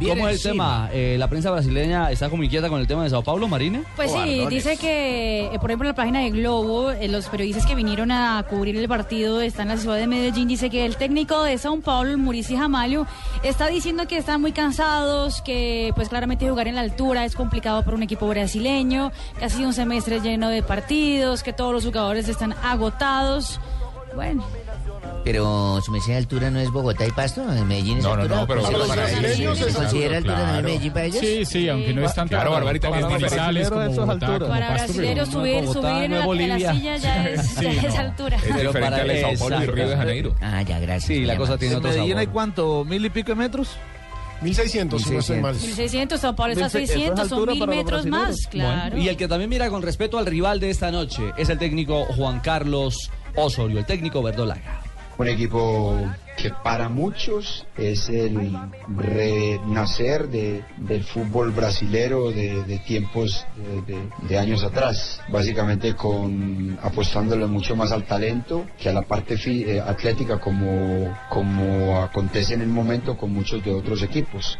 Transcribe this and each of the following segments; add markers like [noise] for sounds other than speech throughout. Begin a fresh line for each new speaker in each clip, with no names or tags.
¿Cómo es el tema? Eh, ¿La prensa brasileña está como inquieta con el tema de Sao Paulo, Marina?
Pues sí, dice que, eh, por ejemplo, en la página de Globo, eh, los periodistas que vinieron a cubrir el partido están en la ciudad de Medellín, dice que el técnico de Sao Paulo, Murici Jamalho, está diciendo que están muy cansados, que pues claramente jugar en la altura es complicado para un equipo brasileño, que ha sido un semestre lleno de partidos, que todos los jugadores están agotados. Bueno.
Pero su mesía de altura no es Bogotá y Pasto, en Medellín es
No, no,
altura.
no, pero
¿Se
para
considera-
ellos
¿Se
es
considera altura
claro.
Medellín para ellos?
Sí, sí, aunque no es tanto
Claro, Barbarita,
para
es
Manizales, como Bogotá,
altura.
como
Para brasileños
no
subir, subir en,
no
la, silla ya [laughs] es,
no.
altura.
Es
Pero
diferente
para
al de Sao Paulo y. Río de Janeiro.
Ah, ya, gracias.
Sí, la cosa tiene
¿En
otro
Medellín hay
sabor.
cuánto? ¿Mil y pico de metros?
1600, si no estoy mal.
1600, Sao Paulo está a
Eso es
600, son mil metros más, claro.
Bueno, y el que también mira con respeto al rival de esta noche es el técnico Juan Carlos Osorio, el técnico verdolaga.
un equipo que para muchos es el renacer de, del fútbol brasilero de, de tiempos de, de- de años atrás, básicamente con apostándole mucho más al talento que a la parte fi- eh, atlética como, como acontece en el momento con muchos de otros equipos.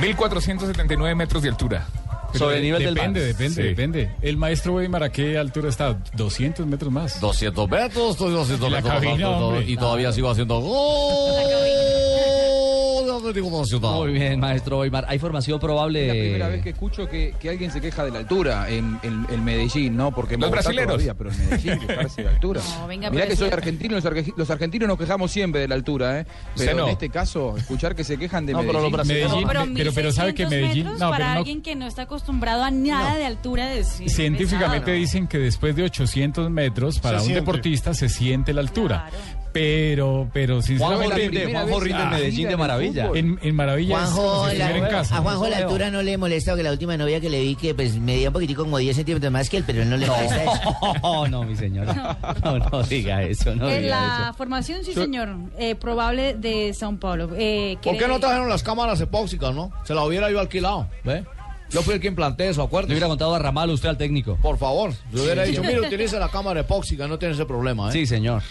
1479 metros de altura.
Sobre el nivel del
Depende,
mar.
depende,
Sí.
depende. El maestro Weimar, ¿a qué altura está? 200 metros más.
200 metros, estoy 200
La
metros más
cabina,
alto,
hombre.
y todavía sigo haciendo gol de.
Muy bien, maestro Weimar. ¿Hay formación probable?
Es la primera vez que escucho que, que alguien se queja de la altura en, en- en Medellín, ¿no? Porque en
Los
Bogotá
brasileros.
todavía, pero en Medellín quejarse de la altura. [laughs]
No, venga,
Mirá
pero
que soy argentino, los, arge- los argentinos nos quejamos siempre de la altura, ¿eh? Pero
no.
en este caso, escuchar que se quejan de
No, pero los
Medellín.
brasileños-
Medellín,
No,
me- pero, pero sabe que
1600
Medellín, no,
para
pero no,
alguien que no está acostumbrado a nada de altura es es
científicamente
pesado.
dicen que después de 800 metros para
Se
un
siente.
deportista se siente la altura.
Claro.
Pero, pero
Juanjo
sinceramente,
rinde,
primera
Juanjo rinde en Medellín de maravilla.
en, en Maravilla es
Juanjo,
como si
la-
en casa.
a Juanjo la altura no le molesta, porque la última novia que le vi que pues medía un poquitico como 10 centímetros más que él, pero él no le molesta eso.
No, [laughs] no, mi señora. [laughs] No, no diga eso, no
En
diga
la
eso.
formación, sí, señor, eh, probable de Sao Paulo. Eh,
¿Por qué no trajeron las cámaras epóxicas, no? Se la hubiera yo alquilado, ¿ve? Yo fui el que implanté eso,
Le
acuérdate.
hubiera contado a Ramal usted al técnico.
Por favor, le hubiera dicho, mire, utilice la cámara epóxica, no tiene ese problema, ¿eh?
Sí, señor.